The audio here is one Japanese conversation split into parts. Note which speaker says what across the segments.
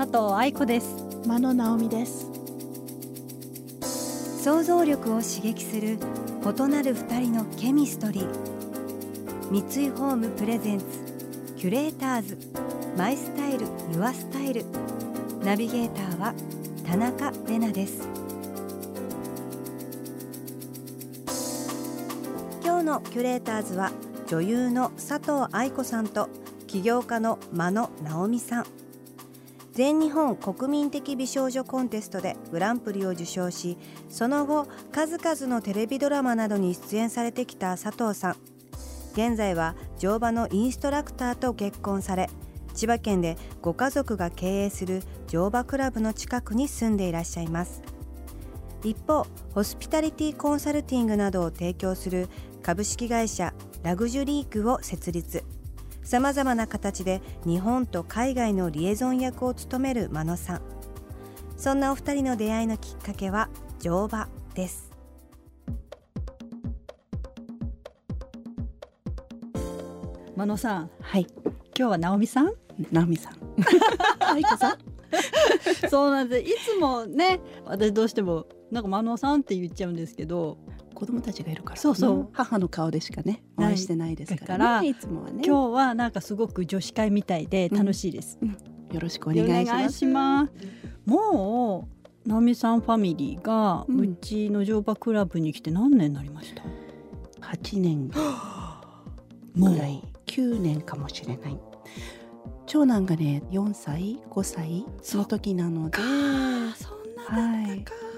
Speaker 1: 佐藤愛子です。
Speaker 2: 真野直美です。
Speaker 1: 想像力を刺激する異なる二人のケミストリー。三井ホームプレゼンツキュレーターズ。マイスタイルユアスタイル。ナビゲーターは田中れなです。今日のキュレーターズは女優の佐藤愛子さんと起業家の真野直美さん全日本国民的美少女コンテストでグランプリを受賞しその後数々のテレビドラマなどに出演されてきた佐藤さん。現在は乗馬のインストラクターと結婚され千葉県でご家族が経営する乗馬クラブの近くに住んでいらっしゃいます。一方ホスピタリティコンサルティングなどを提供する株式会社ラグジュリークを設立。さまざまな形で日本と海外のリエゾン役を務める真野さん。そんなお二人の出会いのきっかけは乗馬です。
Speaker 3: 真野さん。
Speaker 2: はい。
Speaker 3: 今日は直美さん？
Speaker 2: 直美さん。愛子さん？
Speaker 3: そうなんです。いつもね私どうしてもなんか真野さんって言っちゃうんですけど
Speaker 2: 子供たちがいるから。
Speaker 3: そうそう。
Speaker 2: 母の顔でしかねお会いしてないですから,、ね、いつもはね。
Speaker 3: 今日はなんかすごく女子会みたいで楽しいです、
Speaker 2: よろしくお願いします。
Speaker 3: します。もう直美さんファミリーが
Speaker 2: うん。
Speaker 3: うちの乗馬クラブに来て何年になりました、
Speaker 2: 8年。ぐらい9年かもしれない。長男がね4歳5歳その時なので。
Speaker 3: そんな
Speaker 2: はいもう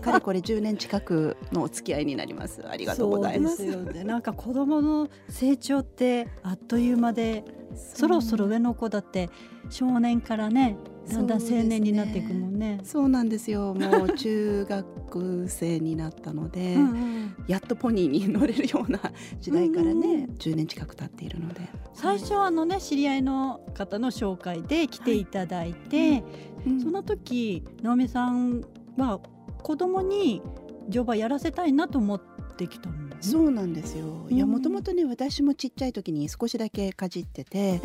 Speaker 2: かれこれ10年近くのお付き合いになります。ありがとうございます。
Speaker 3: そうですよね。なんか子供の成長ってあっという間でそろそろ上の子だって少年からねだんだん青年になっていくもんね。
Speaker 2: そうなんですよ。もう中学生になったので、
Speaker 3: うんうん。
Speaker 2: やっとポニーに乗れるような時代からね、
Speaker 3: うんうん
Speaker 2: 10年近く経っているので。
Speaker 3: 最初はあのね知り合いの方の紹介で来ていただいて、
Speaker 2: うん。
Speaker 3: その時直美さんは子供に乗馬やらせたいなと思ってきたの、ね、
Speaker 2: そうなんですよ。いや
Speaker 3: うん
Speaker 2: もともとね私もちっちゃい時に少しだけかじってて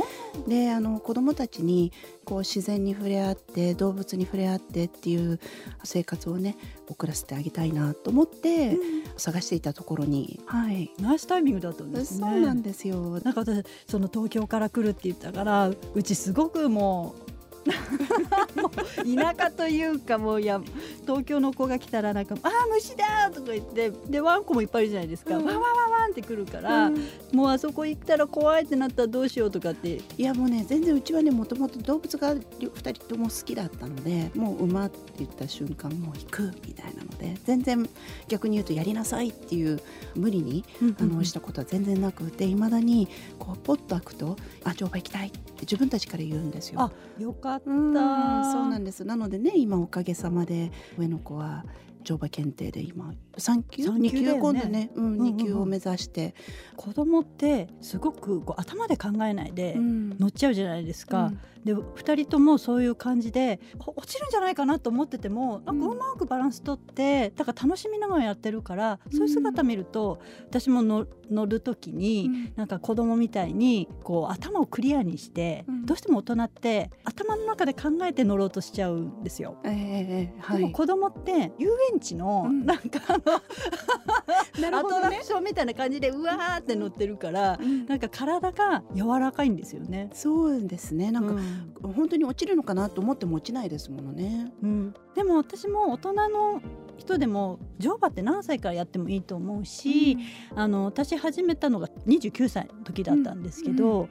Speaker 2: であの子供たちにこう自然に触れ合って動物に触れ合ってっていう生活をね送らせてあげたいなと思って探していたところに、はい、
Speaker 3: ナイスタイミングだったんですね。
Speaker 2: そうなんですよ。
Speaker 3: なんか私その東京から来るって言ったからうちすごくもう もう田舎というかもういや東京の子が来たらなんか「あー虫だ!」とか言ってでワンコもいっぱいいるじゃないですか、
Speaker 2: うん
Speaker 3: ワンワンワンワンって来るから、
Speaker 2: うん
Speaker 3: もうあそこ行ったら怖いってなったらどうしようとかって
Speaker 2: いやもうね全然うちはねもともと動物が2人とも好きだったのでもう馬って言った瞬間もう行くみたいなので全然逆に言うとやりなさいっていう無理にあのしたことは全然なくていまだにこうポッと開くと「あ乗馬行きたい」って自分たちから言うんですよ。
Speaker 3: あよかった
Speaker 2: うんそうなんです。なのでね今おかげさまで上の子は乗馬検定で今。3級？
Speaker 3: 三
Speaker 2: 2級
Speaker 3: 級だよね。
Speaker 2: 今度ね、うん
Speaker 3: うんうん
Speaker 2: 2級を目指して、
Speaker 3: 子供ってすごくこう頭で考えないで
Speaker 2: うん。
Speaker 3: 乗っちゃうじゃないですか、
Speaker 2: うん。
Speaker 3: で2人ともそういう感じでこ落ちるんじゃないかなと思っててもなんか
Speaker 2: うん。
Speaker 3: うまくバランス取ってだから楽しみながらやってるから、そういう姿見ると私も乗乗る時に、
Speaker 2: うん。
Speaker 3: なんか子供みたいにこう頭をクリアにして、
Speaker 2: うん。
Speaker 3: どうしても大人って頭の中で考えて乗ろうとしちゃうんですよ。
Speaker 2: ええええはい。
Speaker 3: でも子供って遊園地の
Speaker 2: うん。
Speaker 3: なんかあの、アトラクションみたいな感じでうわーって乗ってるから
Speaker 2: うん。
Speaker 3: なんか体が柔らかいんですよね。
Speaker 2: そうですね。なんか、
Speaker 3: うん。
Speaker 2: 本当に落ちるのかなと思っても落ちないですものね。
Speaker 3: うん、でも私も大人の人でも乗馬って何歳からやってもいいと思うし、あの私始めたのが29歳の時だったんですけど、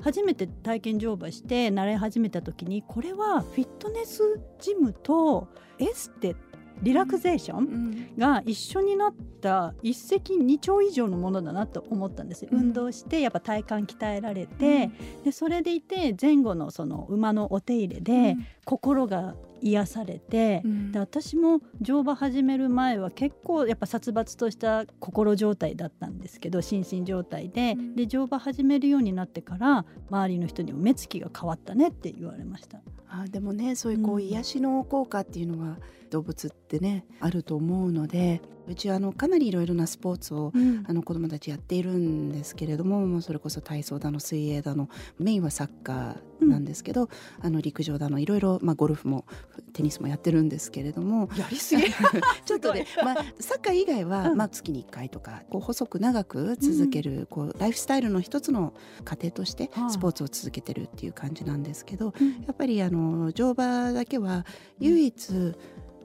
Speaker 3: 初めて体験乗馬して慣れ始めた時にこれはフィットネスジムとエステリラクゼーション
Speaker 2: うん。
Speaker 3: が一緒になった一石二鳥以上のものだなと思ったんですよ。
Speaker 2: うん。
Speaker 3: 運動してやっぱ体幹鍛えられて、でそれでいて前後のその馬のお手入れで心が癒されて、
Speaker 2: うん。
Speaker 3: で私も乗馬始める前は結構やっぱ殺伐とした心状態だったんですけど心身状態で,、
Speaker 2: うん。
Speaker 3: で乗馬始めるようになってから周りの人にも目つきが変わったねって言われました。
Speaker 2: あでもねそういうこ
Speaker 3: う
Speaker 2: うん。癒しの効果っていうのは動物ってねあると思うのでうちはあのかなりいろいろなスポーツをあの子どもたちやっているんですけれどももうそれこそ体操だの水泳だのメインはサッカーなんですけど、あの陸上だのいろいろ、まあ、ゴルフもテニスもやってるんですけれども
Speaker 3: やりすぎ。
Speaker 2: ちょっとね、まあ、サッカー以外は、
Speaker 3: うん。
Speaker 2: まあ、月に1回とかこう細く長く続ける、こうライフスタイルの一つの過程として
Speaker 3: はい。
Speaker 2: スポーツを続けてるっていう感じなんですけど、
Speaker 3: うん。
Speaker 2: やっぱりあの乗馬だけは唯一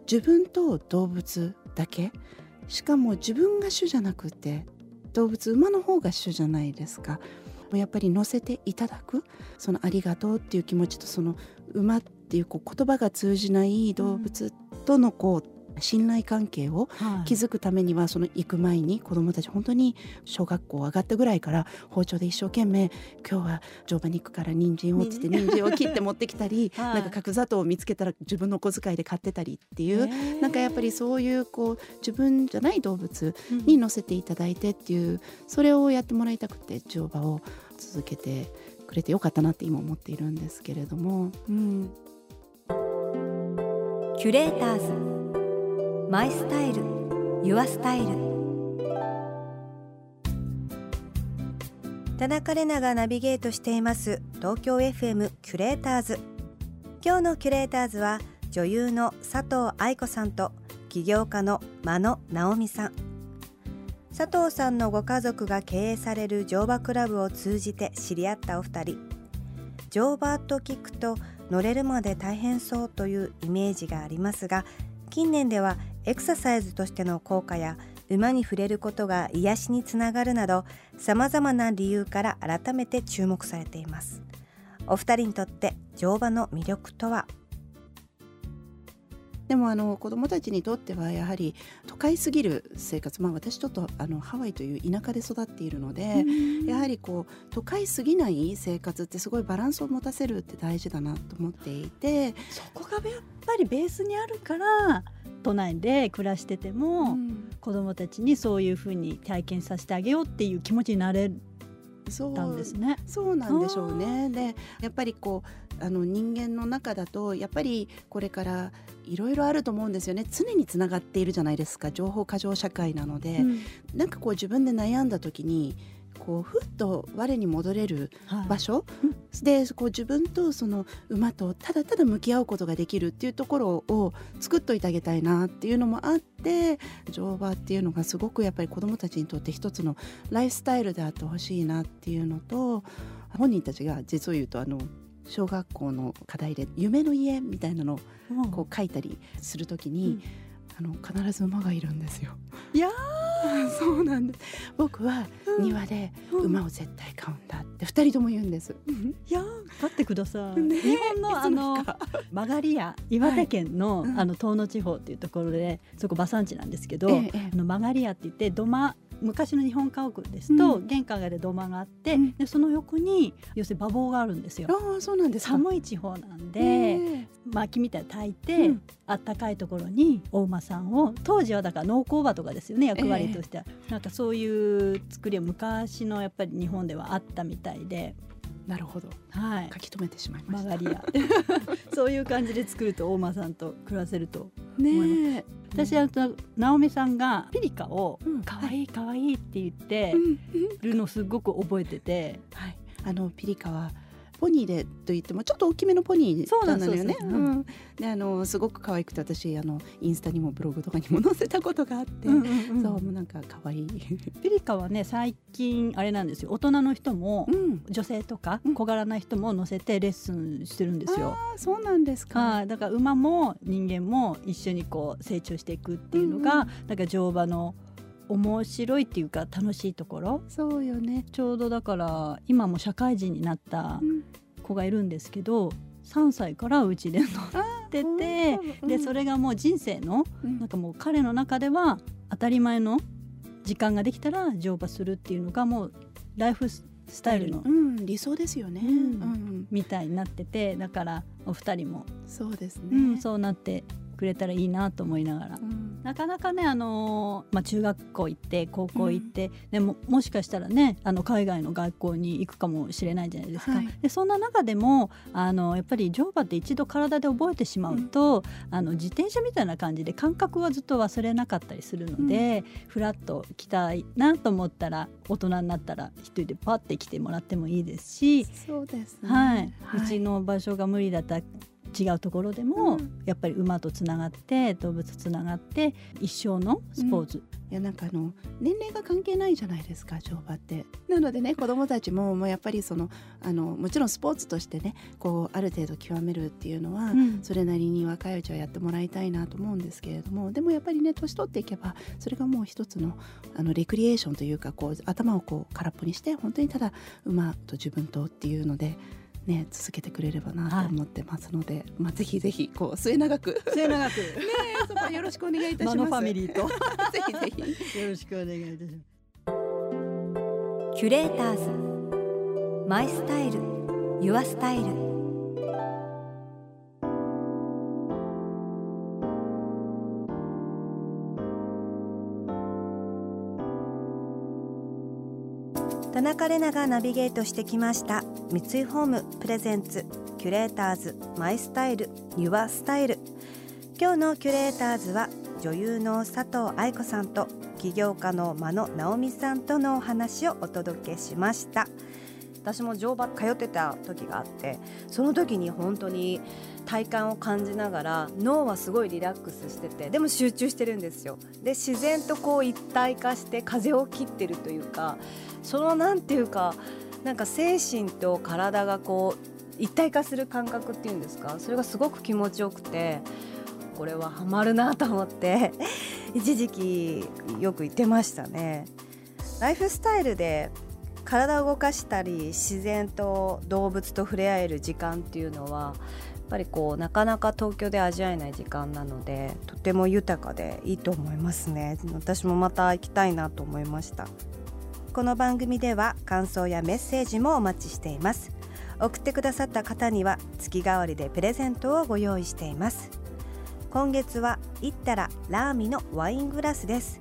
Speaker 2: 自分と動物だけしかも自分が主じゃなくて動物馬の方が主じゃないですか。やっぱり乗せていただくそのありがとうっていう気持ちとその馬っていうこう言葉が通じない動物とのこう信頼関係を
Speaker 3: はい。
Speaker 2: 築くためにはその行く前に子どもたち本当に小学校上がったぐらいから包丁で一生懸命今日は乗馬に行くから人参をっつって人参。を切って持ってきたり、
Speaker 3: はい。
Speaker 2: なんか角砂糖を見つけたら自分の小遣いで買ってたりっていう、なんかやっぱりそういうこう自分じゃない動物に乗せていただいてっていうそれをやってもらいたくて乗馬を続けてくれてよかったなって今思っているんですけれども。うん。
Speaker 1: キュレーターズマイスタイルユアスタイル。田中れながナビゲートしています。東京 FM キュレーターズ。今日のキュレーターズは女優の佐藤愛子さんと起業家の真野直美さん。佐藤さんのご家族が経営される乗馬クラブを通じて知り合ったお二人。乗馬と聞くと乗れるまで大変そうというイメージがありますが近年ではエクササイズとしての効果や馬に触れることが癒しにつながるなど様々な理由から改めて注目されています。お二人にとって乗馬の魅力とは？
Speaker 2: でもあの子どもたちにとってはやはり都会すぎる生活まあ私ちょっとあのハワイという田舎で育っているので、やはりこう都会すぎない生活ってすごいバランスを持たせるって大事だなと思っていて、
Speaker 3: そこがやっぱりベースにあるから都内で暮らしてても、
Speaker 2: うん
Speaker 3: 子どもたちにそういうふうに体験させてあげようっていう気持ちになれ
Speaker 2: そう
Speaker 3: たんですね。
Speaker 2: そうなんでしょうね。でやっぱりこうあの人間の中だとやっぱりこれからいろいろあると思うんですよね。常につながっているじゃないですか。情報過剰社会なので、
Speaker 3: うん。
Speaker 2: なんかこう自分で悩んだ時にこうふっと我に戻れる
Speaker 3: はい。
Speaker 2: 場所、でこう自分とその馬とただただ向き合うことができるっていうところを作っといてあげたいなっていうのもあって乗馬っていうのがすごくやっぱり子どもたちにとって一つのライフスタイルであってほしいなっていうのと本人たちが実を言うとあの小学校の課題で「夢の家」みたいなのを
Speaker 3: うん。
Speaker 2: こう書いたりするときに、あの必ず馬がいるんですよ。
Speaker 3: いや
Speaker 2: そうなんです。僕は庭で馬を絶対飼うんだって二人とも言うんです。
Speaker 3: いや待ってください、
Speaker 2: ね
Speaker 3: 日本のあの
Speaker 2: か。
Speaker 3: 曲がり屋岩手県の,、
Speaker 2: うん。
Speaker 3: あの遠野地方っていうところでそこ馬産地なんですけど、
Speaker 2: ええええ。
Speaker 3: あの曲がり屋って言って土間昔の日本家屋ですと、
Speaker 2: う
Speaker 3: 玄関がで土間があって、
Speaker 2: うん。
Speaker 3: でその横に要するに馬房があるんですよ。
Speaker 2: ああそうなんですか。
Speaker 3: 寒い地方なんで、
Speaker 2: え
Speaker 3: 薪みたいに炊いて、
Speaker 2: うん。
Speaker 3: あったかいところにお馬さんを当時はだから農耕馬とかですよね役割としては、なんかそういう作りは昔のやっぱり日本ではあったみたいで、
Speaker 2: えなるほど。
Speaker 3: はい。
Speaker 2: 書、き留めてしまいました。
Speaker 3: そういう感じで作るとお馬さんと暮らせると
Speaker 2: ねえ。
Speaker 3: 私は直美さんがピリカを
Speaker 2: うん。
Speaker 3: 可愛い可愛いって言ってるのすごく覚えてて、
Speaker 2: はい。あのピリカはポニーでと言ってもちょっと大きめのポニー
Speaker 3: そうなん
Speaker 2: だよね。あのすごく可愛くて私あのインスタにもブログとかにも載せたことがあって、
Speaker 3: うんうんうん
Speaker 2: そうもうなんか可愛い。
Speaker 3: ピリカはね最近あれなんですよ大人の人も
Speaker 2: うん。
Speaker 3: 女性とか
Speaker 2: うん
Speaker 3: 小柄な人も乗せてレッスンしてるんですよ。
Speaker 2: ああそうなんですか。
Speaker 3: はい、だから馬も人間も一緒にこう成長していくっていうのが、
Speaker 2: うんうん
Speaker 3: なんか乗馬の面白いっていうか楽しいところ？
Speaker 2: そうよね。
Speaker 3: ちょうどだから今も社会人になった
Speaker 2: うん。
Speaker 3: 子がいるんですけど3歳からうちで乗っ
Speaker 2: あ
Speaker 3: てて、でそれがもう人生の、なんかもう彼の中では当たり前の時間ができたら乗馬するっていうのがもうライフスタイルの、
Speaker 2: うん、理想ですよね、うん、
Speaker 3: みたいになっててだからお二人も。
Speaker 2: そうですね、
Speaker 3: うん、そうなってくれたらいいなと思いながら、うん、なかなかね、あのー、まあ、中学校行って高校行って、うん、でももしかしたらねあの海外の学校に行くかもしれないじゃないですか。はい、でそんな中でもあのやっぱり乗馬って一度体で覚えてしまうと、うん、あの自転車みたいな感じで感覚はずっと忘れなかったりするので、フラッと来たいなと思ったら大人になったら一人でパッて来てもらってもいいですし
Speaker 2: そうです、
Speaker 3: ね、はい、はい、うちの場所が無理だった違うところでも、やっぱり馬とつながって動物とつながって一生のスポーツ、
Speaker 2: いやなんかあの年齢が関係ないじゃないですか乗馬って。なのでね子どもたちももうやっぱりそのあのもちろんスポーツとしてねこうある程度極めるっていうのは、うん、それなりに若いうちはやってもらいたいなと思うんですけれどもでもやっぱりね年取っていけばそれがもう一つのあのレクリエーションというかこう頭をこう空っぽにして本当にただ馬と自分とっていうのでね、続けてくれればなと思ってますので、はい、まあ、ぜひぜひこう末永く。
Speaker 3: 末永く。
Speaker 2: ねそこよろしくお願いいたします。
Speaker 3: ファミリーと。
Speaker 2: ぜひぜ
Speaker 3: ひ。よろしくお願いいたします。
Speaker 1: キュレーターズ。マイスタイル。ユアスタイル田中れながナビゲートしてきました。三井ホームプレゼンツキュレーターズマイスタイルユアスタイル。今日のキュレーターズは女優の佐藤愛子さんと起業家の真野直美さんとのお話をお届けしました。私も乗馬通ってた時があってその時に本当に体感を感じながら脳はすごいリラックスしててでも集中してるんですよで自然とこう一体化して風を切ってるというかそのなんていうかなんか精神と体がこう一体化する感覚っていうんですか？それがすごく気持ちよくてこれはハマるなと思って 一時期よく言ってましたね。ライフスタイルで体を動かしたり自然と動物と触れ合える時間っていうのはやっぱりこうなかなか東京で味わえない時間なのでとても豊かでいいと思いますね。私もまた行きたいなと思いました。この番組では感想やメッセージもお待ちしています。送ってくださった方には月替わりでプレゼントをご用意しています。今月はイッタララーミのワイングラスです。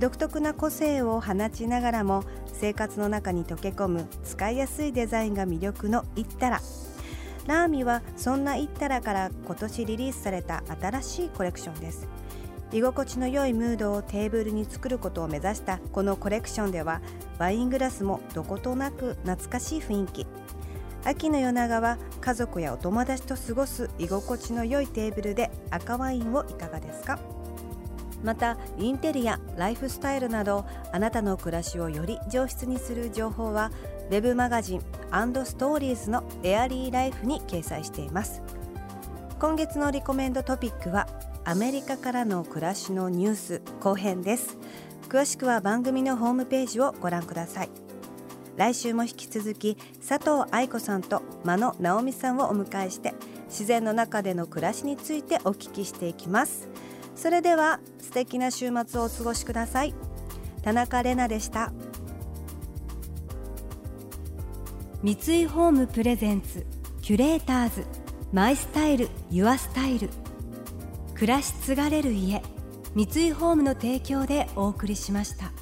Speaker 1: 独特な個性を放ちながらも生活の中に溶け込む使いやすいデザインが魅力のイッタラ。ラーミはそんなイッタラから今年リリースされた新しいコレクションです。居心地の良いムードをテーブルに作ることを目指したこのコレクションではワイングラスもどことなく懐かしい雰囲気。秋の夜長は家族やお友達と過ごす居心地の良いテーブルで赤ワインをいかがですか？またインテリアライフスタイルなどあなたの暮らしをより上質にする情報は web マガジンストーリーズのエアリーライフに掲載しています。今月のリコメンドトピックはアメリカからの暮らしのニュース後編です。詳しくは番組のホームページをご覧ください。来週も引き続き佐藤愛子さんと真野直美さんをお迎えして自然の中での暮らしについてお聞きしていきます。それでは素敵な週末をお過ごしください。田中れなでした。三井ホームプレゼンツキュレーターズマイスタイルユアスタイル。暮らし継がれる家三井ホームの提供でお送りしました。